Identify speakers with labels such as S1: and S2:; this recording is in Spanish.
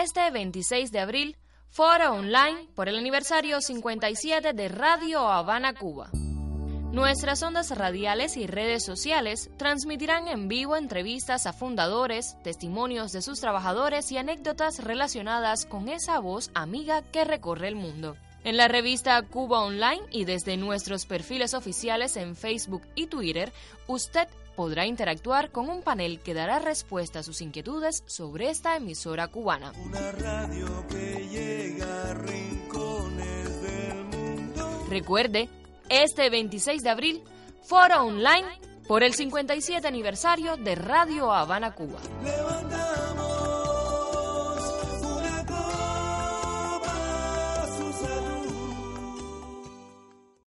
S1: este 26 de abril, foro online por el aniversario 57 de Radio Habana, Cuba. Nuestras ondas radiales y redes sociales transmitirán en vivo entrevistas a fundadores, testimonios de sus trabajadores y anécdotas relacionadas con esa voz amiga que recorre el mundo. En la revista Cuba Online y desde nuestros perfiles oficiales en Facebook y Twitter, usted podrá interactuar con un panel que dará respuesta a sus inquietudes sobre esta emisora cubana. Recuerde, este 26 de abril, foro online por el 57 aniversario de Radio Habana Cuba.